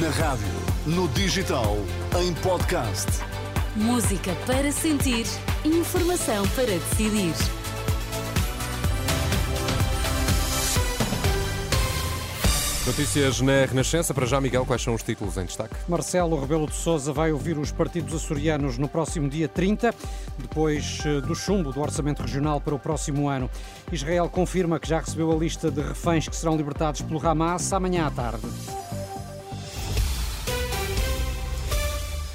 Na rádio, no digital, em podcast. Música para sentir, informação para decidir. Notícias na Renascença. Para já, Miguel, quais são os títulos em destaque? Marcelo Rebelo de Sousa vai ouvir os partidos açorianos no próximo dia 30, depois eh, do chumbo do Orçamento Regional para o próximo ano. Israel confirma que já recebeu a lista de reféns que serão libertados pelo Hamas amanhã à tarde.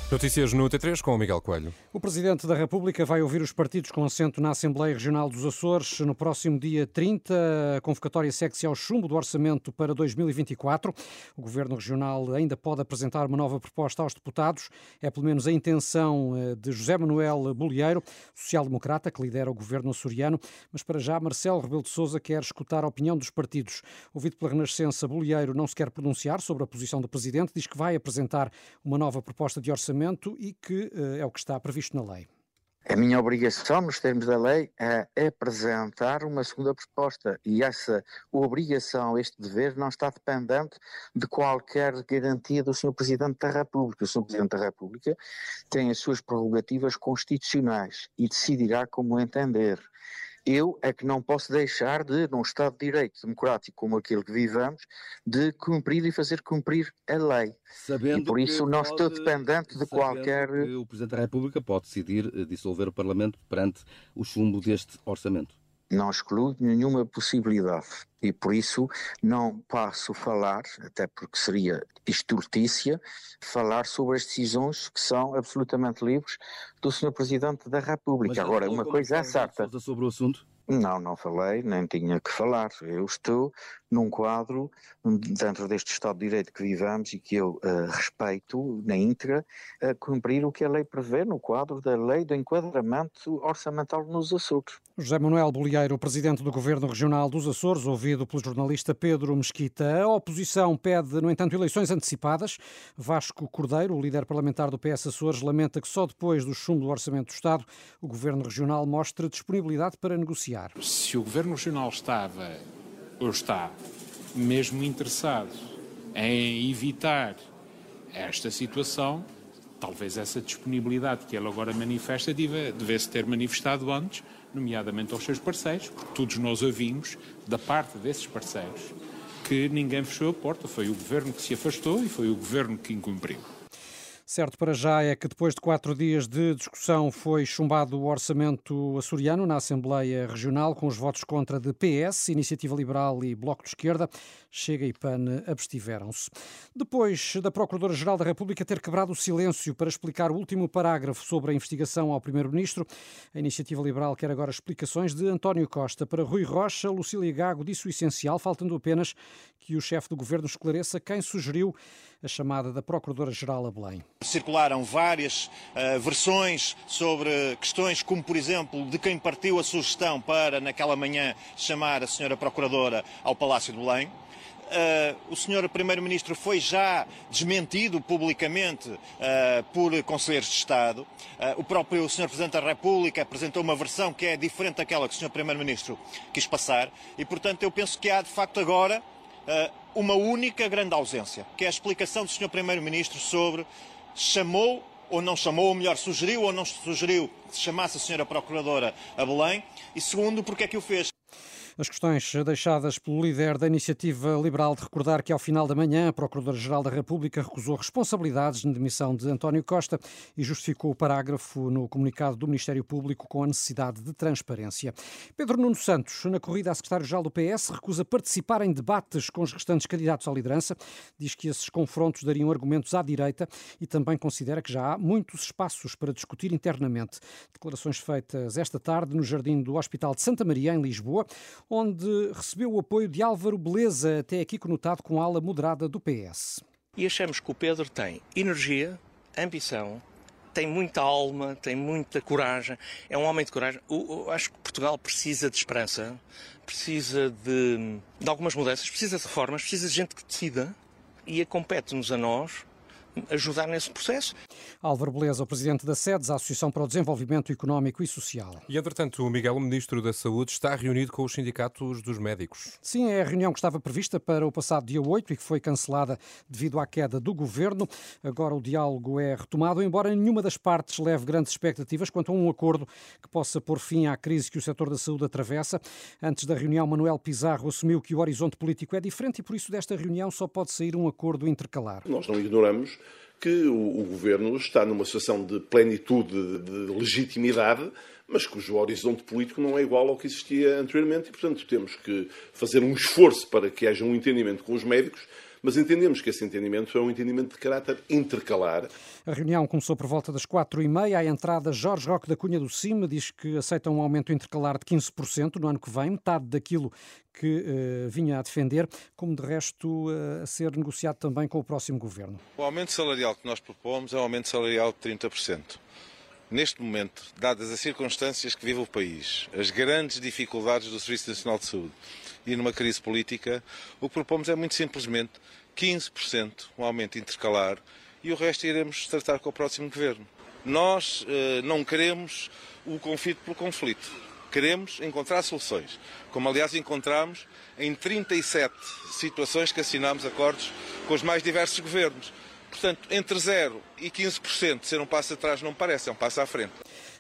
Notícias no T3 com o Miguel Coelho. O Presidente da República vai ouvir os partidos com assento na Assembleia Regional dos Açores no próximo dia 30. A convocatória segue-se ao chumbo do orçamento para 2024. O Governo Regional ainda pode apresentar uma nova proposta aos deputados. É pelo menos a intenção eh, de José Manuel Bolieiro, social-democrata, que lidera o Governo açoriano. Mas para já, Marcelo Rebelo de Sousa quer escutar a opinião dos partidos. Ouvido pela Renascença, Bolieiro não se quer pronunciar sobre a posição do Presidente, diz que vai apresentar uma nova proposta de orçamento e que eh, é o que está previsto na lei. A minha obrigação, nos termos da lei, é apresentar uma segunda proposta e essa obrigação, este dever, não está dependente de qualquer garantia do Sr. Presidente da República. O Sr. Presidente da República tem as suas prerrogativas constitucionais e decidirá como entender eu é que não posso deixar de, num Estado de Direito democrático como aquele que vivamos, de cumprir e fazer cumprir a lei. Sabendo e por isso não pode, estou dependente de qualquer. o Presidente da República pode decidir eh, dissolver o Parlamento perante o chumbo deste orçamento não excluo nenhuma possibilidade e por isso não passo a falar, até porque seria estultícia, falar sobre as decisões que são absolutamente livres do Sr. Presidente da República. Mas, Agora, uma coisa é certa. sobre o assunto? Não, não falei, nem tinha que falar. Eu estou num quadro, dentro deste Estado de Direito que vivamos e que eu uh, respeito na íntegra, a cumprir o que a lei prevê no quadro da lei do enquadramento orçamental nos Açores. José Manuel Bolieiro, presidente do Governo Regional dos Açores, ouvido pelo jornalista Pedro Mesquita. A oposição pede, no entanto, eleições antecipadas. Vasco Cordeiro, o líder parlamentar do PS Açores, lamenta que só depois do chumbo do Orçamento do Estado o Governo Regional mostre disponibilidade para negociar negociar. Se o Governo Regional estava, ou está, mesmo interessado em evitar esta situação, talvez essa disponibilidade que ele agora manifesta devesse ter manifestado antes, nomeadamente aos seus parceiros, porque todos nós ouvimos, da parte desses parceiros, que ninguém fechou a porta. Foi o governo que se afastou e foi o governo que incumpriu. Certo para já é que depois de quatro dias de discussão foi chumbado o orçamento açoriano na Assembleia Regional com os votos contra de PS, Iniciativa Liberal e Bloco de Esquerda. Chega e PAN abstiveram-se. Depois da Procuradora-Geral da República ter quebrado o silêncio para explicar o último parágrafo sobre a investigação ao Primeiro-Ministro, a Iniciativa Liberal quer agora explicações de António Costa para Rui Rocha. Lucília Gago disse o essencial, faltando apenas que o chefe do governo esclareça quem sugeriu a chamada da Procuradora-Geral a Belém. Circularam várias uh, versões sobre questões como, por exemplo, de quem partiu a sugestão para, naquela manhã, chamar a senhora Procuradora ao Palácio de Belém. Uh, o senhor Primeiro-Ministro foi já desmentido publicamente uh, por Conselheiros de Estado. Uh, o próprio senhor Presidente da República apresentou uma versão que é diferente daquela que o senhor Primeiro-Ministro quis passar e, portanto, eu penso que há de facto agora uma única grande ausência, que é a explicação do Sr. Primeiro-Ministro sobre chamou ou não chamou, ou melhor, sugeriu ou não sugeriu que se chamasse a Sra. Procuradora a Belém, e segundo, porque é que o fez. As questões deixadas pelo líder da Iniciativa Liberal de recordar que ao final da manhã a Procuradora-Geral da República recusou responsabilidades na demissão de António Costa e justificou o parágrafo no comunicado do Ministério Público com a necessidade de transparência. Pedro Nuno Santos, na corrida a secretário-geral do PS, recusa participar em debates com os restantes candidatos à liderança. Diz que esses confrontos dariam argumentos à direita e também considera que já há muitos espaços para discutir internamente. Declarações feitas esta tarde no jardim do Hospital de Santa Maria, em Lisboa, onde recebeu o apoio de Álvaro Beleza, até aqui conotado com a ala moderada do PS. E achamos que o Pedro tem energia, ambição, tem muita alma, tem muita coragem, é um homem de coragem. Eu, acho que Portugal precisa de esperança, precisa de, de algumas mudanças, precisa de reformas, precisa de gente que decida e compete-nos a nós ajudar nesse processo. Álvaro Beleza, o presidente da SEDES, a Associação para o Desenvolvimento Económico e Social. E, entretanto, o Miguel, o ministro da Saúde, está reunido com os sindicatos dos médicos. Sim, é a reunião que estava prevista para o passado dia 8 e que foi cancelada devido à queda do governo. Agora o diálogo é retomado, embora nenhuma das partes leve grandes expectativas quanto a um acordo que possa pôr fim à crise que o setor da saúde atravessa. Antes da reunião, Manuel Pizarro assumiu que o horizonte político é diferente e por isso desta reunião só pode sair um acordo intercalar. Nós não ignoramos que o, o governo está numa situação de plenitude, de legitimidade, mas cujo horizonte político não é igual ao que existia anteriormente e, portanto, temos que fazer um esforço para que haja um entendimento com os médicos mas entendemos que esse entendimento é um entendimento de caráter intercalar. A reunião começou por volta das quatro e meia. À entrada, Jorge Roque da Cunha do CIM diz que aceita um aumento intercalar de 15% no ano que vem, metade daquilo que uh, vinha a defender, como de resto uh, a ser negociado também com o próximo governo. O aumento salarial que nós propomos é um aumento salarial de 30%. Neste momento, dadas as circunstâncias que vive o país, as grandes dificuldades do Serviço Nacional de Saúde e numa crise política, o que propomos é muito simplesmente 15%, um aumento intercalar, e o resto iremos tratar com o próximo governo. Nós eh, não queremos o conflito pelo conflito. Queremos encontrar soluções, como aliás encontramos em 37 situações que assinámos acordos com os mais diversos governos. Portanto, entre 0 e 15% ser um passo atrás não parece, é um passo à frente.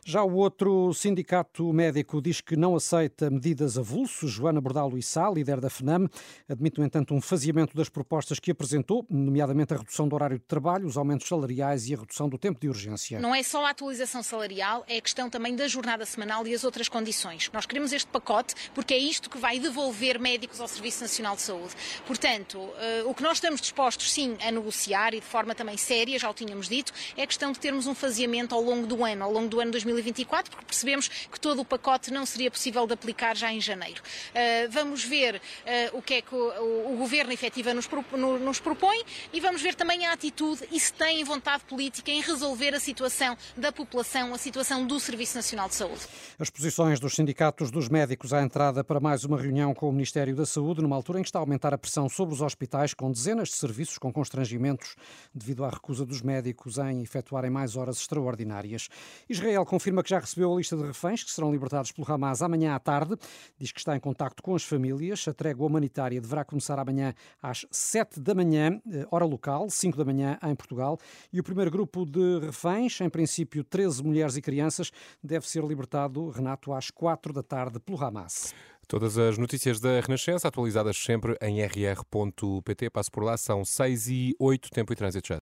Já o outro sindicato médico diz que não aceita medidas avulso. Joana Bordalo Issa, líder da FNAM, admite, no entanto, um faziamento das propostas que apresentou, nomeadamente a redução do horário de trabalho, os aumentos salariais e a redução do tempo de urgência. Não é só a atualização salarial, é a questão também da jornada semanal e as outras condições. Nós queremos este pacote porque é isto que vai devolver médicos ao Serviço Nacional de Saúde. Portanto, eh, o que nós estamos dispostos, sim, a negociar e de forma também séria, já o tínhamos dito, é a questão de termos um faziamento ao longo do ano, ao longo do ano 2020 2024, porque percebemos que todo o pacote não seria possível de aplicar já em janeiro. Uh, vamos ver uh, o que é que o, Governo efetiva nos, no, nos, propõe e vamos ver também a atitude e se tem vontade política em resolver a situação da população, a situação do Serviço Nacional de Saúde. As posições dos sindicatos dos médicos à entrada para mais uma reunião com o Ministério da Saúde, numa altura em que está a aumentar a pressão sobre os hospitais, com dezenas de serviços com constrangimentos devido à recusa dos médicos em efetuarem mais horas extraordinárias. Israel confirma afirma que já recebeu a lista de reféns que serão libertados pelo Hamas amanhã à tarde. Diz que está em contacto com as famílias. A trégua humanitária deverá começar amanhã às 7 da manhã, eh, hora local, 5 da manhã em Portugal. E o primeiro grupo de reféns, em princípio 13 mulheres e crianças, deve ser libertado, Renato, às 4 da tarde pelo Hamas. Todas as notícias da Renascença atualizadas sempre em rr.pt. Passo por lá, são 6 e 8, tempo e trânsito já.